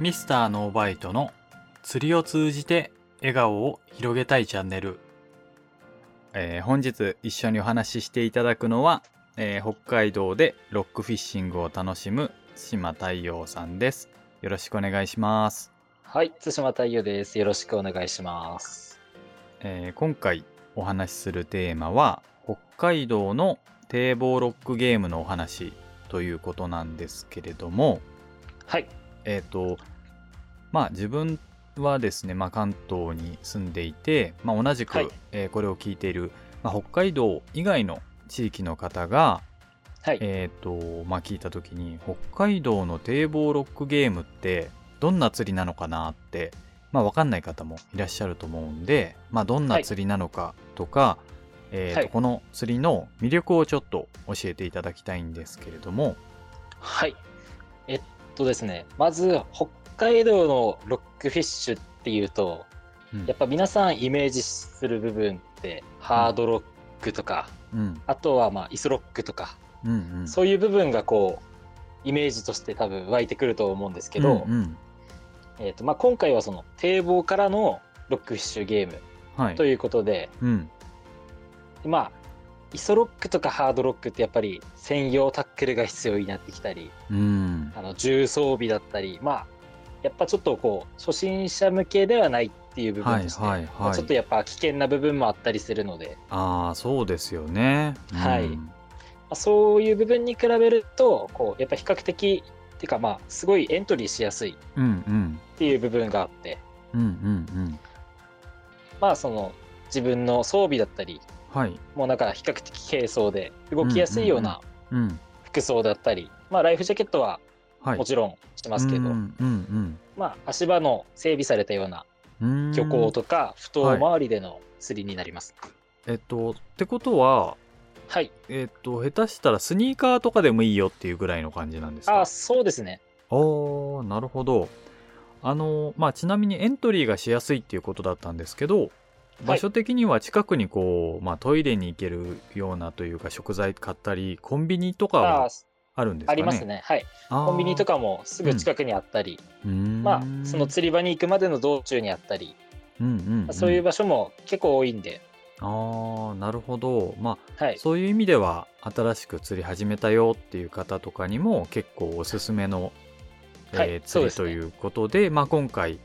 ミスターノーバイトの釣りを通じて笑顔を広げたいチャンネル。えー本日一緒にお話ししていただくのは、えー北海道でロックフィッシングを楽しむ島太陽さんです。よろしくお願いします。はい、津島太陽です。よろしくお願いします。えー今回お話しするテーマは北海道の堤防ロックゲームのお話ということなんですけれども、はい、えっ、と、まあ自分はですね、まあ関東に住んでいて、まあ同じく、はい。えーこれを聞いている、まあ、北海道以外の地域の方が、はい、えっ、と、まあ聞いたときに、北海道の堤防ロックゲームってどんな釣りなのかなって、まあわかんない方もいらっしゃると思うんで、まあどんな釣りなのかとか、えーとはいこの釣りの魅力をちょっと教えていただきたいんですけれども、はい。えっとですね、まず北海道のロックフィッシュっていうと、うんやっぱ皆さんイメージする部分って、ハードロックとか、うん、あとはまあイスロックとか、うん、うん。そういう部分がこう、イメージとして多分湧いてくると思うんですけど、うんうんえっとまあ、今回はその堤防からのロックフィッシュゲームはい。ということで、うん。まあ、イソロックとかハードロックってやっぱり専用タックルが必要になってきたり、うん。あの重装備だったり、まあ、やっぱちょっとこう、初心者向けではないっていう部分ですね。はいはいはいまあちょっとやっぱ危険な部分もあったりするので、ああ、そうですよね。はいうんまあ、そういう部分に比べると、こう、やっぱ比較的、っていうかまあ、すごいエントリーしやすいっ。ていう部分があって、うんうんうん。まあ、その、自分の装備だったり、はい。もうなんか比較的軽装で動きやすいようなうん。服装だったり、まあ、ライフジャケットははい。もちろんしてますけど、うんうんまあ、足場の整備されたようなうん。うん漁港とか、不当周りでの釣りになります。えっと、ってことは、はい。えっと、下手したらスニーカーとかでもいいよっていうぐらいの感じなんですか？あ、そうですね。おー、なるほど。あの、まあ、ちなみにエントリーがしやすいっていうことだったんですけど、場所的には近くにこう、まあ、トイレに行けるようなというか食材買ったり、コンビニとかあはあるんですかね？あります。ね。はい。コンビニとかもすぐ近くにあったり、うーん。まあ、その釣り場に行くまでの道中にあったり、うんうんうん。そういう場所も結構多いんで、ああなるほど。まあ、はい。そういう意味では新しく釣り始めたよっていう方とかにも結構おすすめの、はい。えー釣りということでまあ、今回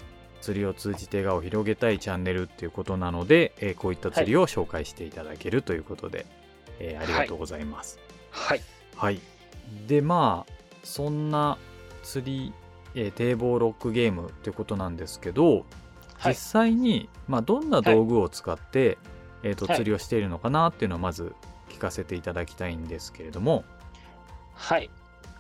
釣りを通じて笑顔を広げたいチャンネルっていうことなので、えーこういった釣りを紹介していただけるということで、えーありがとうございます。はい。はい。で、まあ、そんな釣り、えー堤防ロックゲームってことなんですけど、実はい。際に、まあ、どんな道具を使って、えーとはい釣りをしているのかなっていうのをまず聞かせていただきたいんですけれども、はい。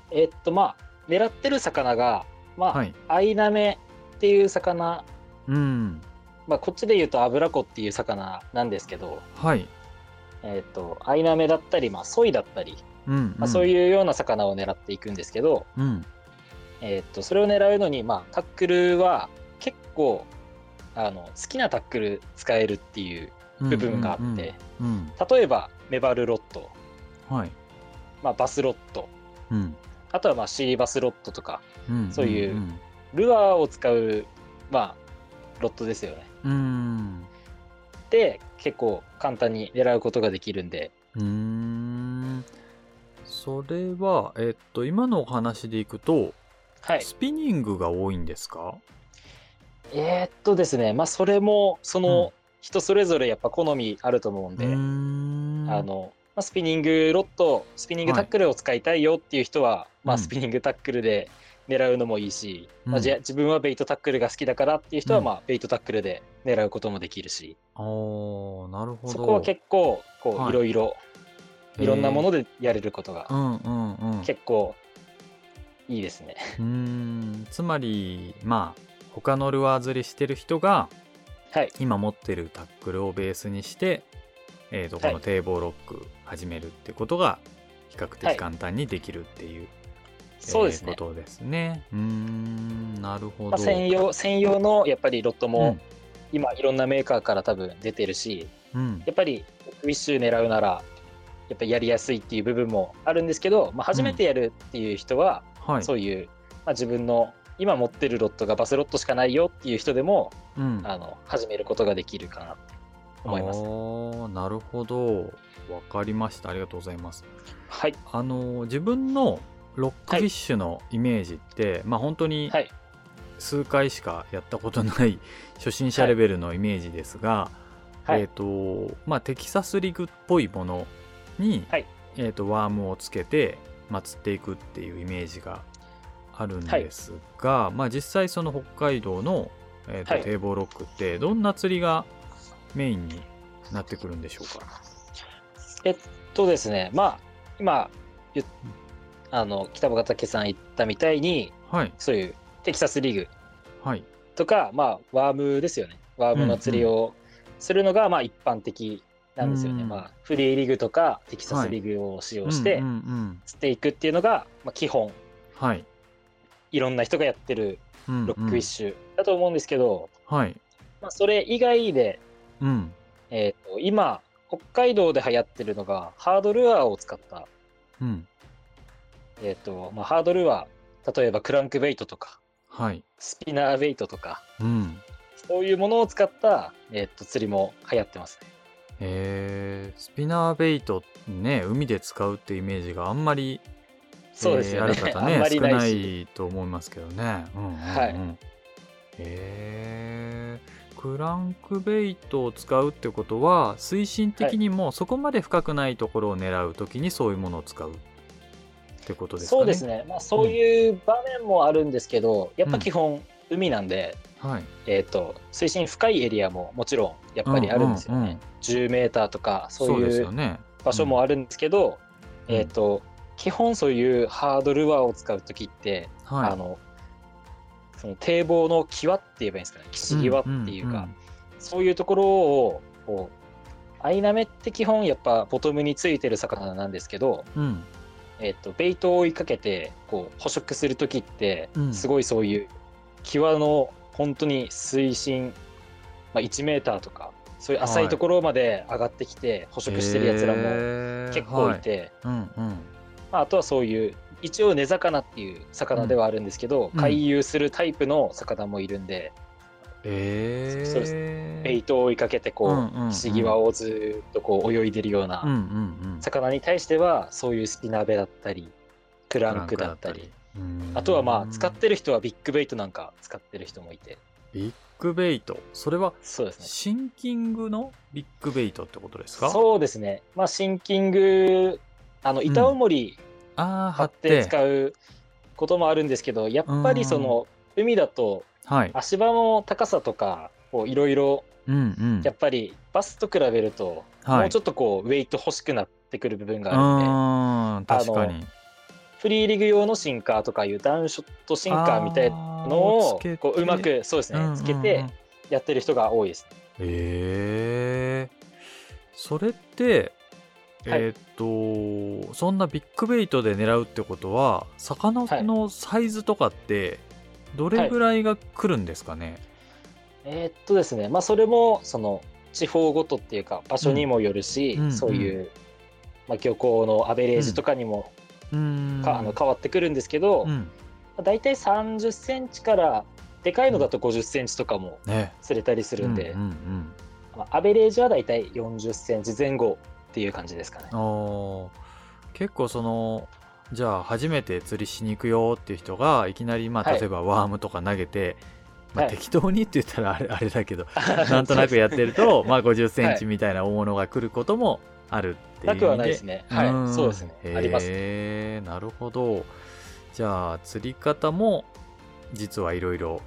えっと、まあ、狙ってる魚が、まあ、はい。アイナメっていう魚、うん。まあ、こっちで言うとアブラコっていう魚なんですけど、はい。えっと、アイナメだったり、まあ、ソイだったり、うん、まあ、そうういうような魚を狙っていくんですけど、ん。うん。えっと、それを狙うのに、まあ、タックルは結構、あの、好きなタックル使えるっていう部分があって、うん。例えば、メバルロット、うん。はい。まあ、バスロット、うん。あとは、まあ、シーバスロットとか、うん。そういうんルアーを使う、まあ、ロットですよね。うん。うん。で、結構簡単に狙うことができるんで、うーん。それは、えっと、今のお話でいくと、はい。スピニングが多いんですか？えーっとですね、まあ、それも、その、人それぞれやっぱ好みあると思うんで、うーんあの、まあ、スピニングロット、スピニングタックルを使いたいよっていう人は、まあ、うんスピニングタックルで狙うのもいいし、うん。まあ、自分はベイトタックルが好きだからっていう人は、うん。まあ、ベイトタックルで狙うこともできるし、あーなるほど。そこは結構、こう、はい。いろいろ、いろんなものでやれることがうんうんうん。結構いいですね。うーん。つまりまあ他のルアー釣りしてる人がはい。今持ってるタックルをベースにして、えー、とこはい。の堤防ロック始めるってことが比較はい。的簡単にできるっていう、そうですね。えーことですね。うーんなるほど。まあ、専用、専用のやっぱりロットうもん今いろんなメーカーから多分出てるし、うんやっぱりウィッシュ狙うなら、やっぱりやりやすいっていう部分もあるんですけど、まあ、初めてやるっていう人は、はい。そういう、まあ、自分の今持ってるロットがバスロットしかないよっていう人でも、うん。あの始めることができるかなって思います。あーなるほど。わかりました。ありがとうございます。はい。あの自分のロックフィッシュのイメージって、まあ本当にはい。数回しかやったことない初心者レベルのイメージですが、はい。えっ、とまあテキサスリグっぽいものに、はい。えっ、とワームをつけて、まあ、釣っていくっていうイメージがあるんですが、まあ実際その北海道の、えーとはい。堤防ロックってどんな釣りがメインになってくるんでしょうか？えっとですね、まあ、今、ゆあの北岡武さん言ったみたいに、はい。そういうテキサスリーグはい。とか、まあ、ワームですよね。ワームの釣りをするのが、まあ、一般的なんですよね。うんまあ、フリーリグとかテキサスリグを使用してうんうんうん釣っていくっていうのが、まあ、基本、はい。いろんな人がやってるロックフィッシュだと思うんですけど、はい。まあ、それ以外で、うん。えっと今、北海道で流行ってるのが、ハードルアーを使った、うんえっとまあ、ハードルアー、例えばクランクベイトとか、はい。スピナーベイトとか、うん。そういうものを使った、えっと釣りも流行ってますね。えー、スピナーベイトね海で使うってイメージがあんまりそうですよね。えーある方 あんまりね少なないと思いますけどね。うんうんうん、はい。えー。クランクベイトを使うってことは推進的にもそこまで深くないところを狙うときにそういうものを使う。ってことですかね。そうですね。まあ、そういう場面もあるんですけど、やっぱ基本、海なんで、はい。えっ、と、水深深いエリアももちろん、やっぱりあるんですよね。うんうんうん10メーターとか、そういう。場所もあるんですけど、うんえっ、と、基本そういうハードルワーを使うときって、はい。あの、その堤防の際って言えばいいんですかね。岸際っていうか、んんそういうところを、こう、アイナメって基本やっぱボトムについてる魚なんですけど、うんうんえっと、ベイトを追いかけてこう捕食する時って、うん。すごいそういう際の本当に水深、まあ、1メーターとかそういう浅いところまで上がってきて捕食してるやつらも結構いて、あ、あとはそういう一応根魚っていう魚ではあるんですけど、うん。回遊するタイプの魚もいるんで、えー、そうです。ベイトを追いかけてこう、うんうんうん。岸際をずっとこう泳いでるよううんうなんうん。魚に対してはそういうスピナーベだったりクランクだったり。あとはまあ使ってる人はビッグベイトなんか使ってる人もいて。ビッグベイト。それはそうですね。シンキングのビッグベイトってことですか？そうですね。まあシンキングあの板重りああ貼って。使うこともあるんですけどやっぱりその海だとはい。足場の高さとかいろいろやっぱりバスと比べるとはい。もうちょっとこうウェイト欲しくなってくる部分があるんでうん確かに。フリーリグ用のシンカーとかいうダウンショットシンカーみたいなのをこううまくそうですねつけて。うんうんうんやってる人が多いです。ねえー、それってはい。えーっとそんなビッグベイトで狙うってことは魚のサイズとかってどれぐらいが来るんですかね、えーっとですね、まあ、それもその地方ごとっていうか場所にもよるし、うんそういう、まあ、漁港のアベレージとかにもうーん。か、あの変わってくるんですけど、まうん。あ、大体30センチからでかいのだと50センチとかもね。釣れたりするんで、うんうんまあ、アベレージは大体40センチ前後っていう感じですかね。結構そのじゃあ初めて釣りしに行くよっていう人がいきなりまあはい例えばワームとか投げて、まあ、はい適当にって言ったらあれ あれだけど なんとなくやってると、まあ50センチみたいな大物が来ることもあるっていう。なくはないですね。はい、んそうですね。ありますね。なるほど。じゃあ釣り方も実はいろいろ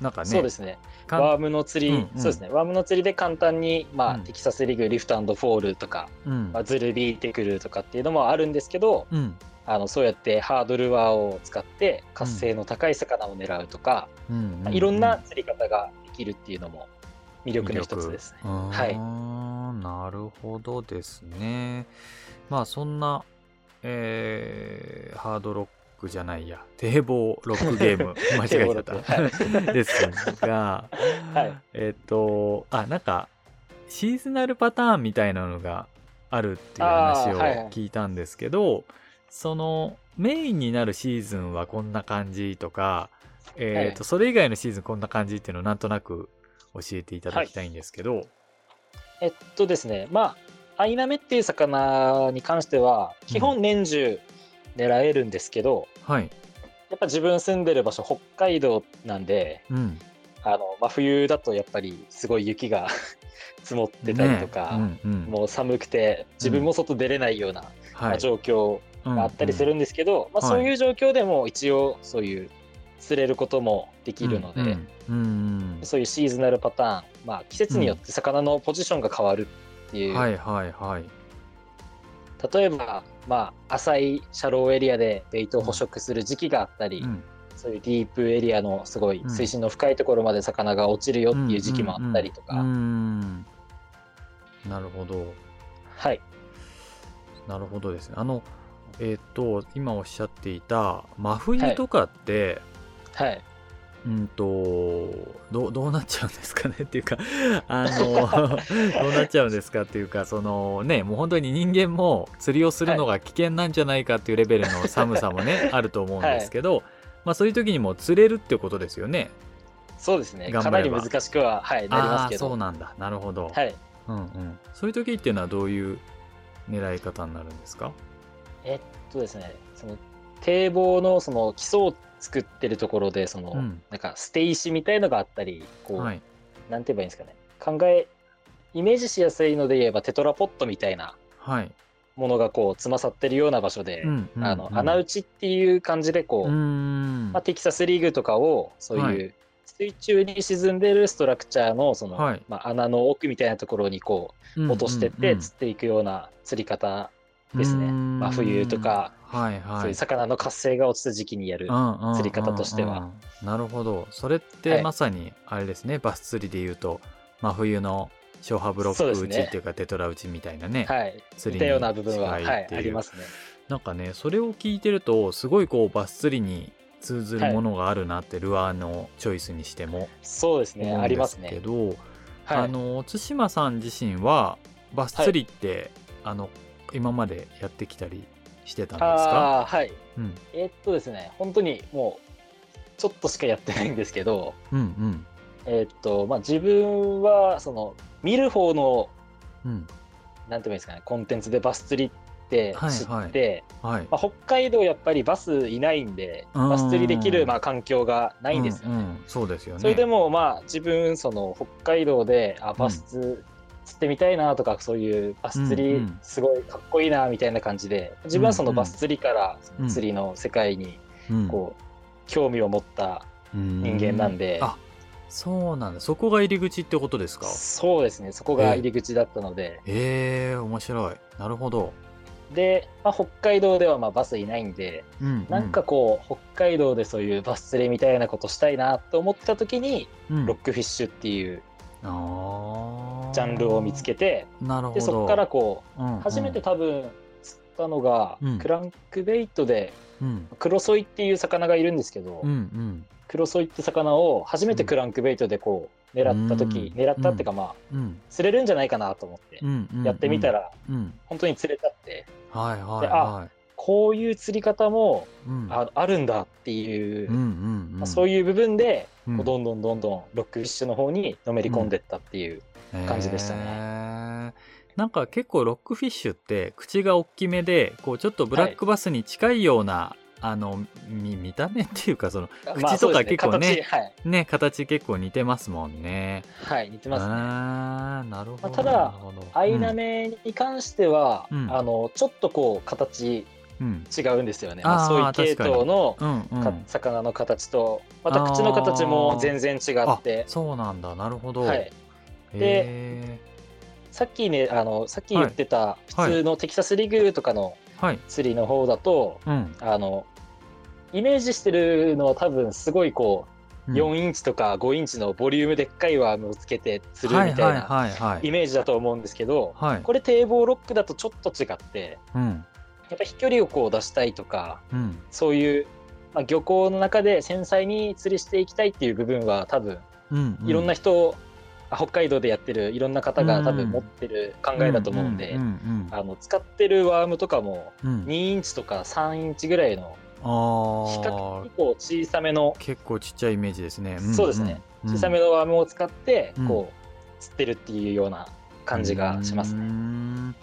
なんかね。そうですね。ワームの釣り、うんうんそうですね。ワームの釣りで簡単に、まあ、うんテキサスリグ、リフトフォールとか、うんまあ、ズル引いてくるとかっていうのもあるんですけど、うんあのそうやってハードルワーを使って活性の高い魚を狙うとか、うんまあいろんな釣り方ができるっていうのも魅力の一つですね。は。はいなるほどですね。まあそんな、えーハードロックじゃないや、堤防ロックゲーム、間違えちゃった。はですが、はいえっ、と、あ、なんか、シーズナルパターンみたいなのがあるっていう話を聞いたんですけど、そのメインになるシーズンはこんな感じとか、えーとはいそれ以外のシーズンこんな感じっていうのをなんとなく教えていただきたいんですけど、えっとですね、まあ、アイナメっていう魚に関しては、基本年中狙えるんですけど、はい、やっぱ自分住んでる場所、北海道なんで、うん、あの、真冬だとやっぱりすごい雪が 積もってたりとか、ねうんうん。もう寒くて自分も外出れないような、まあ状況があったりするんですけど、まあ、はいそういう状況でも一応そういう釣れることもできるので、うんうん。うんそういうシーズナルパターン、まあ、季節によって魚のポジションが変わるっていう、はいはいはい。例えば、まあ、浅いシャローエリアでベイトを捕食する時期があったり、うん。そういうディープエリアのすごいうん。水深の深いところまで魚が落ちるよっていう時期もあったりとか、うん。うん。うん。なるほど。はい、なるほどですね。あのえっ、と今おっしゃっていた真冬とかって、はい、うんとどうどうなっちゃうんですかね？っていうかあの どうなっちゃうんですかっていうかそのねもう本当に人間も釣りをするのが危険なんじゃないかっていうレベルの寒さもね あると思うんですけど、まあそういう時にも釣れるってことですよね？そうですね、かなり難しくは、はい、なりますけど、ああーそうなんだ。なるほど、はい、うんうん、そういう時っていうのはどういう狙い方になるんですか？えっとですね、その堤防のその基礎を作ってるところで、その、うん。なんか捨て石みたいのがあったり、こう、はい。なんて言えばいいんですかね、考え、イメージしやすいので言えばテトラポットみたいなはい、ものがこう、つまさってるような場所で、あの、うん穴打ちっていう感じでこう、まあ、テキサスリーグとかを、そうはい。う、水中に沈んでるストラクチャーのその、はい。まあ、穴の奥みたいなところにこう落としてってうん釣っていくような釣り方ですね。真冬とか、はいはいそういう魚の活性が落ちた時期にやる。釣り方としてはうんうんうんなるほどそれっはいてまさにあれですね、バス釣りでいうと真冬の消波ブロック打ちっていうかテトラ打ちみたいなねはい。釣りに似たような部分は、はい、近いっていうありますね。なんかねそれを聞いてるとすごいこうバス釣りに通ずるものがあるなって、ルアーのチョイスにしてもそうですね。ありますけね。ど、はい。あの対馬さん自身はバス釣りって、あの今までやってきたりしてたんですか？はい。うん。えーっとですね、本当にもう、ちょっとしかやってないんですけど、うんえーっと、まあ自分は、その、見る方の、うん。うんなんて言うんですかね、コンテンツでバス釣りって知って、はい。はいまあ、北海道やっぱりバスいないんで、うん。バス釣りできるまあ環境がないんですよね。うんうん。そうですよね。それでもまあ自分その北海道であバス釣ってみたいなとかそういうバス釣りうんうん。すごいかっこいいなみたいな感じで自分はそのうんうんバス釣りから釣りの世界にうん。こう興味を持った人間なんで。うあそうなんだ。そこが入り口ってことですか？そうですね。そこが入り口だったので。ええ面白い。なるほど、で、まあ、北海道ではまあバスいないんでうん。なんかこう北海道でそういうバス釣りみたいなことしたいなと思った時にうん、ロックフィッシュっていうあージャンルを見つけてでそこからこううんうん。初めて多分釣ったのが、うん。クランクベイトでうん。クロソイっていう魚がいるんですけど、うんうん。クロソイって魚を初めてクランクベイトでこう狙った時、うん。狙ったっていうかまあうん。釣れるんじゃないかなと思ってやってみたらうん。本当に釣れたって。はいはいではこういう釣り方もいうん。ああるんだっていう、うんうんうん。まあそういう部分でうん。どんどんどんどんロックフィッシュの方にのめり込んでったっていう、感じでしたねね。なんか結構ロックフィッシュって口が大きめでこうちょっとブラックバスに近いような、あのみ見た目っていうかそのまあ口とか結構ね形はい、ね形結構似てますもんね。はい、似てますね。あーなるほど。まあただアイナメに関しては、うんあのちょっとこう形うん違うんですよね。まあ、そういう系統のうんうんか魚の形と、また口の形も全然違あって、そうなんだなるほど。はい、へさっきねあのさっき言ってた普通のテキサスリグとかの。釣りの方だと、うん。あのイメージしてるのは多分すごいこう、うん4インチとか5インチのボリュームでっかいワームをつけて釣るみたいなはいはいはいはい。イメージだと思うんですけど、はい。これ堤防ロックだとちょっと違ってうんやっぱ飛距離をこう出したいとかうんそういう、まあ、漁港の中で繊細に釣りしていきたいっていう部分は多分うんうん。いろんな人あ北海道でやってるいろんな方が多分持ってる考えだと思うんで、あの使ってるワームとかもうん。うん2インチとか3インチぐらいの比あ較的こう小さめのあ結構ちっちゃいイメージですね。んそうですね。うん。小さめのワームを使ってうん。こう釣ってるっていうような感じがしますね。ん。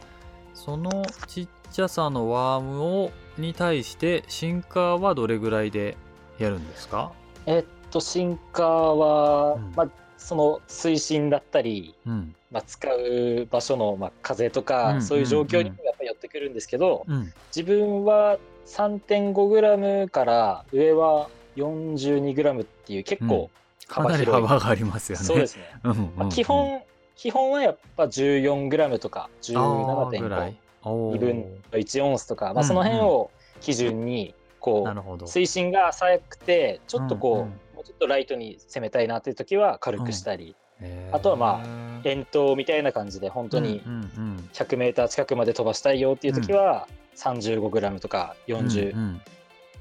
そのちっちゃさのワームをに対してシンカーはどれぐらいでやるんですか、えっとシンカーは、うん。まあその水深だったり、うん。まあ、使う場所の、まあ、風とか、うんそういう状況にもやっぱり寄ってくるんですけど、うん、自分は 3.5g から上は 42g っていう結構かなり幅広い、幅がありますよね。そうですね、うんうんうん。まあ、基本基本はやっぱ 14g とかあーぐら17.5い。おー。2分の1オンスとか、まあ、うんうん。その辺を基準にこうなるほど。水深が浅くてちょっとこう、うんうんちょっとライトに攻めたいなっていう時は軽くしたり、へー。あとはま遠投みたいな感じで本当にうんうん100メーター近くまで飛ばしたいよっていう時は 35g とかうん 40g うん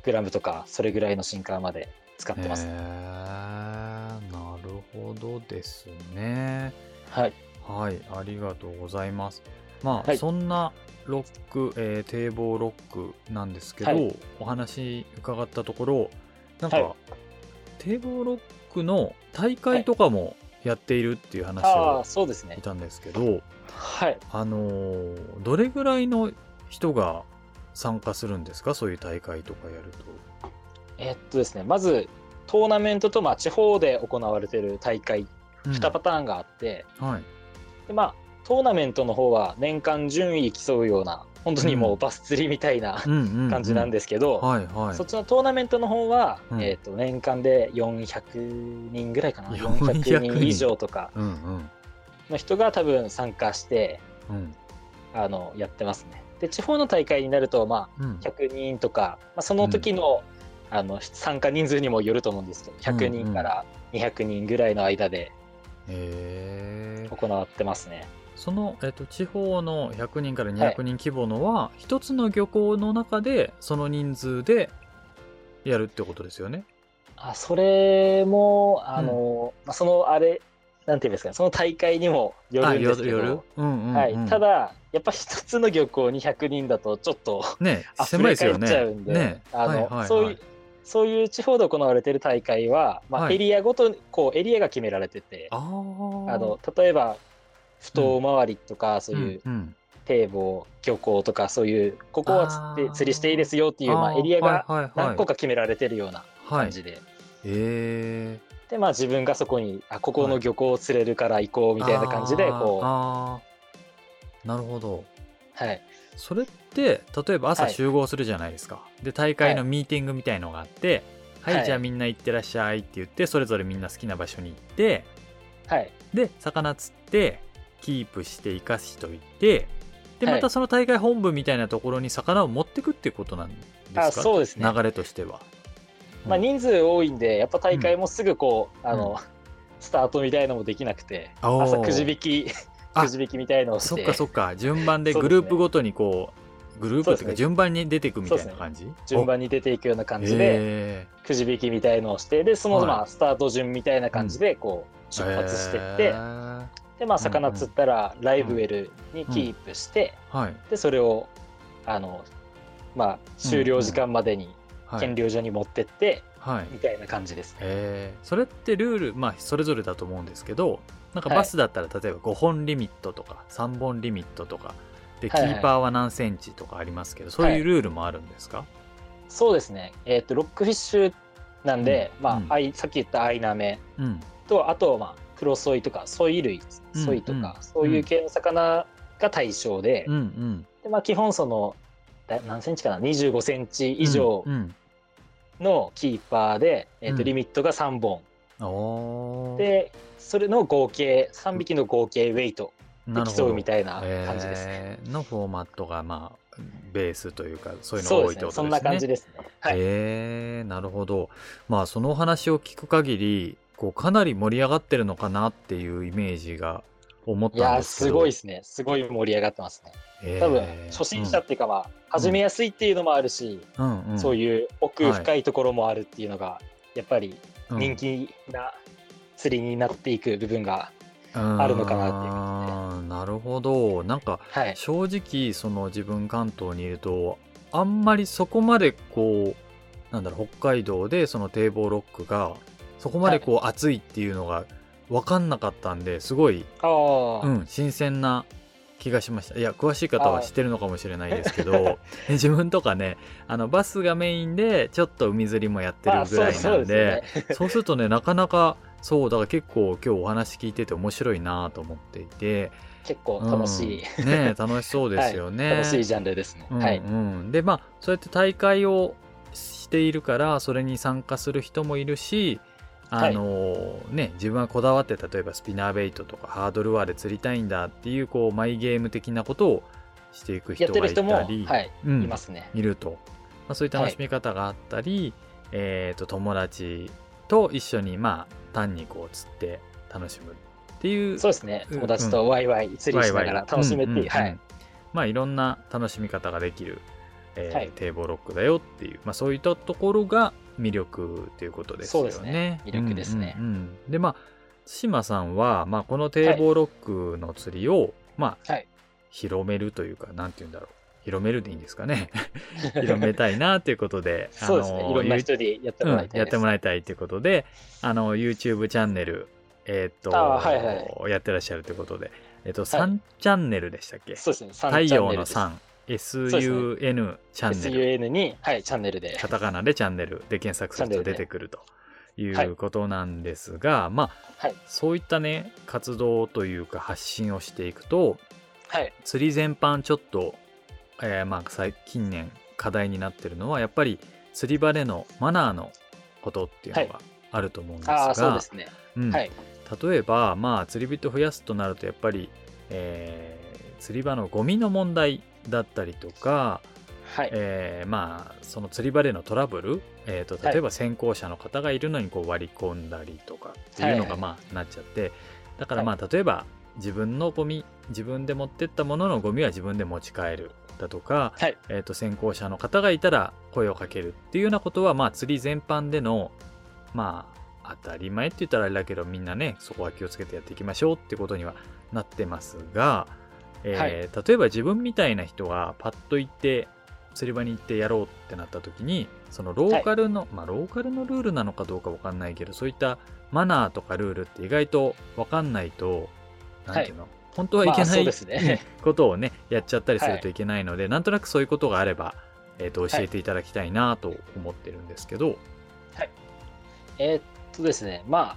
うん。とかそれぐらいのシンカーまで使ってます、へー。なるほどですね。はい。はい、ありがとうございます。まあ、はい。そんなロック、えー堤防ロックなんですけど、はい。お話伺ったところ、なんか、はい堤防ロックの大会とかもやっているっていう話をそうですね。聞いたんですけど、はい。あのーどれぐらいの人が参加するんですか？そういう大会とかやると。えっとですねまずトーナメントとまあ地方で行われてる大会2パターンがあって、はい。でまあトーナメントの方は年間順位競うような本当にもううん。バス釣りみたいなうんうんうん。感じなんですけど。そっちのトーナメントの方は、うん。えー、と年間で400人ぐらいかな。400 400人。以上とか。うんうん。の人が多分参加してうん。あのやってますね。で地方の大会になると、まあ、うん。100人とか、まあ、その時の,、あの参加人数にもよると思うんですけど100人から200人ぐらいの間で行ってますね。その、えっと、地方の100人から200人規模のは、一つの漁港の中でその人数でやるってことですよね。あそれもあの、まあ、そのあれなんていうんですかねその大会にもよるんですけど、ただやっぱ一つの漁港に100人だとちょっとね溢狭いですよれ返っちゃうんね。で、ね。あのそういうそういう地方で行われてる大会は、まあはい。エリアごとにこうエリアが決められてて、あの例えば不当回りとか、そういう堤防漁港とかそういうここは釣っあーて釣りしていいですよっていうまあ、ーエリアが何個か決められてるようなはい感じで、えでまあ自分がそこにあここの漁港を釣れるから行こうー、みたいな感じでこう。なるほど。はい。それって例えば朝はい。集合するじゃないですか、で大会のミーティングみたいのがあってはい、はい。じゃあみんな行ってらっしゃいって言ってそれぞれみんな好きな場所に行ってはい。で魚釣ってキープして生かしといてではい。またその大会本部みたいなところに魚を持ってくっていうことなんですか？あそうですね。流れとしては。まあ、人数多いんでやっぱ大会もすぐこう、あのスタートみたいのもできなくて朝くじ引きあくじ引きみたいのをして。そっかそっか。順番でグループごとにこうグループっていうか順番に出てくみたいな感じ？順番に出ていくような感おじでへくじ引きみたいのをしてでそのはい。まあスタート順みたいな感じでこうー出発してって、でまあ魚釣ったらライブウェルにキープして、はい。でそれをあのまあ終了時間までにはい。検量所に持ってって、はい。みたいな感じですね。えー。それってルールまあそれぞれだと思うんですけどなんかはい。バスだったら例えば5本リミットとか3本リミットとかでキはいはい。ーパーは何センチとかありますけどそういうルールもあるんですか、そうですね。えっ、とロックフィッシュなんで、うん。うん。まあ、アイさっき言ったアイナメうん。とあとまあクロソイとかソイ類うんソイとか、うんそういう系の魚が対象で,、でまあ、基本そのだ何センチかな？25センチ以上うんのキーパーで、えー、うん。とリミットが3本、でそれの合計3匹の合計ウェイトで競うみたいな感じですね。えーのフォーマットがまあベースというかそういうの。が多いってことですね。そんな感じですね。はい。へえなるほど。まあそのお話を聞く限りこうかなり盛り上がってるのかなっていうイメージが思ったんですけど。すごいですね。すごい盛り上がってますね。へー。多分初心者っていうかまあ始めやすいっていうのもあるし、うんうん。そうういう奥深いところもあるっていうのがやっぱりん人気な釣りになっていく部分があるのかなっていうあーなるほど。なんかはい。正直その自分関東にいるとあんまりそこまでこうなんだろう北海道でその堤防ロックがそこまでこう熱いっていうのが分かんなかったんですごい、ああ、うん、新鮮な気がしました。いや詳しい方は知ってるのかもしれないですけど 自分とかねあのバスがメインでちょっと海釣りもやってるまあぐらいそうなんで,、そうですよね。そうするとねなかなかそうだから結構今日お話聞いてて面白いなと思っていて結構楽しい、うん。ね楽しそうですよね、楽しいジャンルですね。うんはい。うん、でまあそうやって大会をしているからそれに参加する人もいるしあのね自分はこだわって例えばスピナーベイトとかハードルワーで釣りたいんだっていうこうマイゲーム的なことをしていく人がいたり、はい、うん。いますね。いると、まあ、そういう楽しみ方があったり、えー、と友達と一緒にまあ単にこう釣って楽しむっていうそうですね。うん。友達とワイワイ釣りしながら楽しめて、うんうんうん。はい。まあいろんな楽しみ方ができる、えーはい。堤防ロックだよっていう、まあ、そういったところが魅力ということですよね。そうですね。魅力ですね。うんうんうん。でまあ対馬さんは、まあ、この堤防ロックの釣りを、まあ、はい。広めるというかなんて言うんだろう。広めるでいいんですかね。広めたいなということでそうですね。いろんな人でやってもらいたい。うん、やってもらいたいということであの YouTube チャンネルえっ、と、あはいはやってらっしゃるということで、えっ、と、3チャンネルでしたっけ？そうですね。3太陽のチャン3、SUN チャンネル、SUN に、はい、チャンネルで。カタカナでチャンネルで検索すると出てくるということなんですが、まあ、はい。そういったね、活動というか発信をしていくと、はい。釣り全般ちょっと、えーまあ最近年課題になってるのはやっぱり釣り場でのマナーのことっていうのがあると思うんですが、ああ、そうですね。うんはい。例えばまあ釣り人増やすとなるとやっぱり、えー釣り場のゴミの問題だったりとか、はい。えーまあその釣り場でのトラブル、えーとはい。例えば先行者の方がいるのにこう割り込んだりとかっていうのはいはい。がまあなっちゃって。だからまあ例えば自分のゴミ自分で持ってったもののゴミは自分で持ち帰るだとか、はい。えー、と先行者の方がいたら声をかけるっていうようなことはまあ釣り全般でのまあ当たり前って言ったらあれだけどみんなねそこは気をつけてやっていきましょうってことにはなってますが、えー例えば自分みたいな人がパッと行って釣り場に行ってやろうってなった時にそのローカルの、まあローカルのルールなのかどうかわかんないけどそういったマナーとかルールって意外とわかんないとなんていうの、本当はいけまあない、ね。ことをねやっちゃったりするといけないので、なんとなくそういうことがあれば、えー、と教えていただきたいなと思ってるんですけど、えーっとですね、まあ、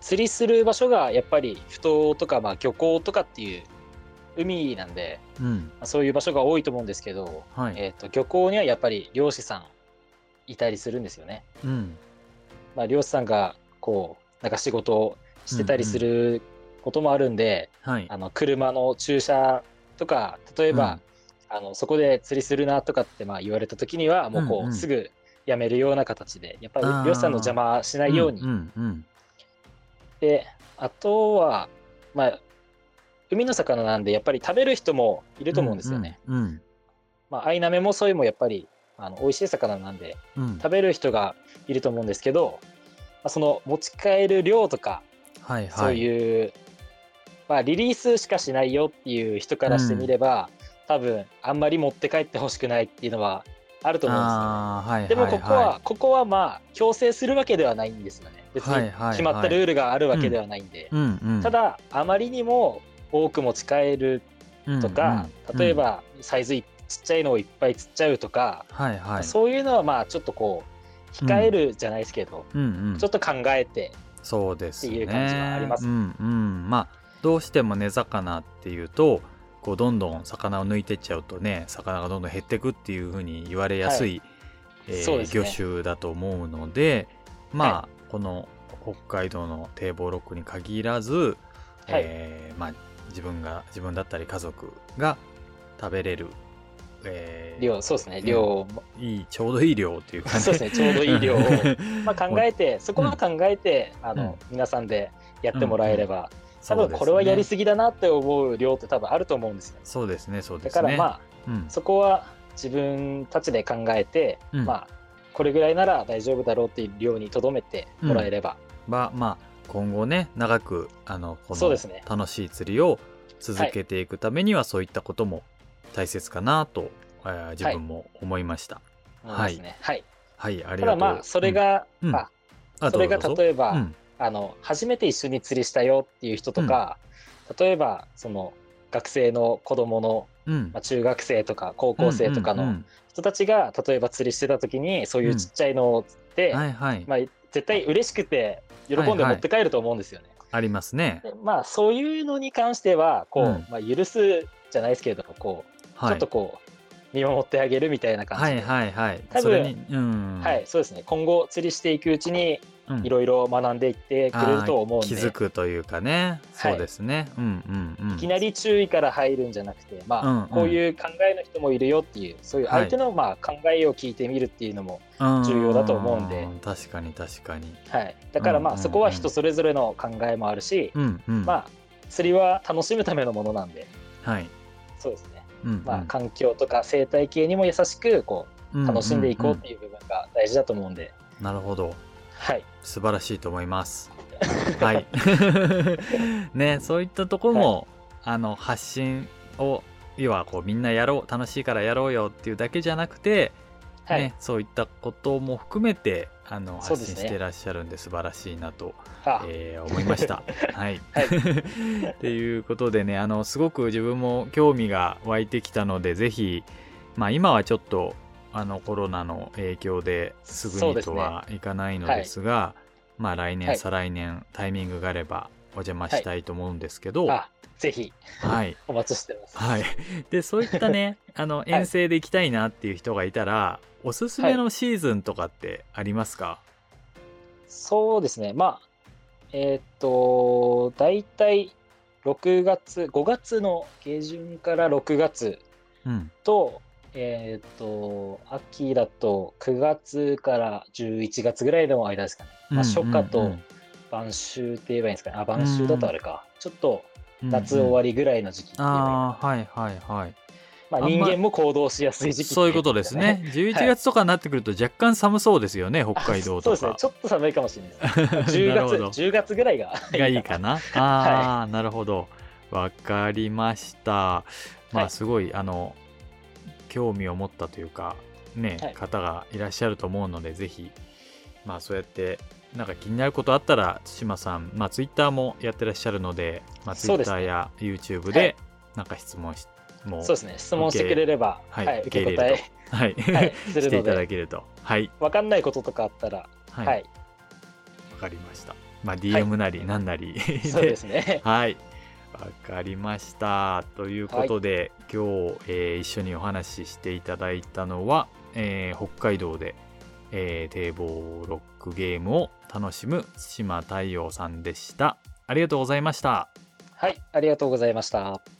釣りする場所がやっぱり埠頭とか、まあ、漁港とかっていう海なんで、うん。まあそういう場所が多いと思うんですけど、はい。えーっと漁港にはやっぱり漁師さんいたりするんですよね。うん。まあ、漁師さんがこうなんか仕事をしてたりすることもあるんで、はい。あの車の駐車とか例えば、あのそこで釣りするなとかってまあ言われた時にはもうこう、うんうん。すぐやめるような形でやっぱり漁師さんの邪魔しないように、んうんうん。であとはまあ海の魚なんでやっぱり食べる人もいると思うんですよね。うんうんまあアイナメもソイもやっぱりあの美味しい魚なんでうん食べる人がいると思うんですけど、まあ、その持ち帰る量とかはいはいそういう、まあ、リリースしかしないよっていう人からしてみれば、多分あんまり持って帰ってほしくないっていうのはあると思うんですよね。はいはいでもここは、ここはまあ強制するわけではないんですよね。別に決まったルールがあるわけではないんで。うんうん、ただあまりにも多く持ち帰るとか、うんうん。例えばサイズいちっちゃいのをいっぱい釣っちゃうとか、はいはい。そういうのはまあちょっとこう控えるじゃないですけど、うんうん。ちょっと考えてそうですね。っていう感じはあります。うんうん。まあどうしても根魚っていうとこうどんどん魚を抜いてっちゃうとね魚がどんどん減ってくっていうふうに言われやすい、えーそうですね。魚種だと思うのでまあ、はこの北海道の堤防ロックに限らず、えーまあ、自分が自分だったり家族が食べれる、えー量そうですねうん。量も、いいちょうどいい量っていう感じ。そうですねちょうどいい量を。まあ考えてそこは考えて、あのうん。皆さんでやってもらえれば、多分これはやりすぎだなって思う量って多分あると思うんですよ。そうですねそうですね。だからまあうん。そこは自分たちで考えて、うん。まあこれぐらいなら大丈夫だろうっていう量にとどめてもらえれば、はまあ今後ね長くあのこのそうですね。楽しい釣りを続けていくためにはそういったことも大切かなと、えー自分も思いました。思いますね。はい。はい、ありたがとう。だまあ、それが、うん。あうん、あそれがどうぞ例えば、うん。あの、初めて一緒に釣りしたよっていう人とか、例えば、その、学生の子供の、うん。まあ、中学生とか高校生とかのうんうん人たちが、例えば釣りしてた時に、そういうちっちゃいのを釣って、うんはいはい、まあ、絶対嬉しくて、喜んで持って帰ると思うんですよね。ありますね。でまあ、そういうのに関しては、こう、うんまあ、許すじゃないですけれども、こう、はい、ちょっとこう、見守ってあげるみたいな感じで。はいはいはい。多分うん、はい、そうですね。今後釣りしていくうちに、うんいろいろ学んでいってくれると思うんで、気づくというかね、はいそうですね。うんうんうん。いきなり注意から入るんじゃなくて、まあ、うんうんこういう考えの人もいるよっていう、そういう相手のまあ考えを聞いてみるっていうのも、重要だと思うんでん確かに確かに。はい。だからまあ、うんうんうんそこは人それぞれの考えもあるし、うんうん。まあ、釣りは楽しむためのものなんで、はい。そうですね。うんうんまあ、環境とか生態系にも優しく、こう、楽しんでいこうっていう部分が大事だと思うんで、うんなるほど。はい。素晴らしいと思います。はい。ね、そういったところも、あの発信を要はこうみんなやろう楽しいからやろうよっていうだけじゃなくて、はい。ね、そういったことも含めてあの発信していらっしゃるんで素晴らしいなと、あ、えー思いました。はい。はいっていうことでねあのすごく自分も興味が湧いてきたのでぜひ、まあ、今はちょっとあのコロナの影響ですぐにとはいかないのですがまあ来年、はい再来年タイミングがあればお邪魔したいと思うんですけど、あ、ぜひ、はい、お待ちしてます。はい。で、そういったね、あの、遠征で行きたいなっていう人がいたら、おすすめのシーズンとかってありますか、そうですね。まあ、えーっと、大体6月、5月の下旬から6月うん。と、えーっと、秋だと9月から11月ぐらいの間ですかね。まあ、初夏と晩秋って言えばいいんですかね。あ、晩秋だとあれか。ちょっと夏終わり。りぐらいの時期って言えばいいのああ、はいはいはい。まあ、人間も行動しやすい時期ってそういうことですね。11月とかになってくると若干寒そうですよね、北海道とか。そうですね。ちょっと寒いかもしれないです。10なるほ月、ど10月ぐらいががいいかな？ああ、なるほど。わかりました。まはいあすごい、あの、興味を持ったというか、ね、はい。方がいらっしゃると思うので、ぜひ、まあそうやって、なんか気になることあったら、対馬さん、まあツイッターもやってらっしゃるので、まあツイッターや YouTube はでい、なんか質問し、もう、そうですね。質問してくれれば、はいはい、受け答えはい、していただで、けると。はい、わかんないこととかあったら、はい、わ、はい、かりました。まあ DM なり、なんなり。そうですね。はい。わかりました。ということで、今日、えー一緒にお話ししていただいたのは、えー北海道で、えー堤防ロックゲームを楽しむ島太陽さんでした。ありがとうございました。はい、ありがとうございました。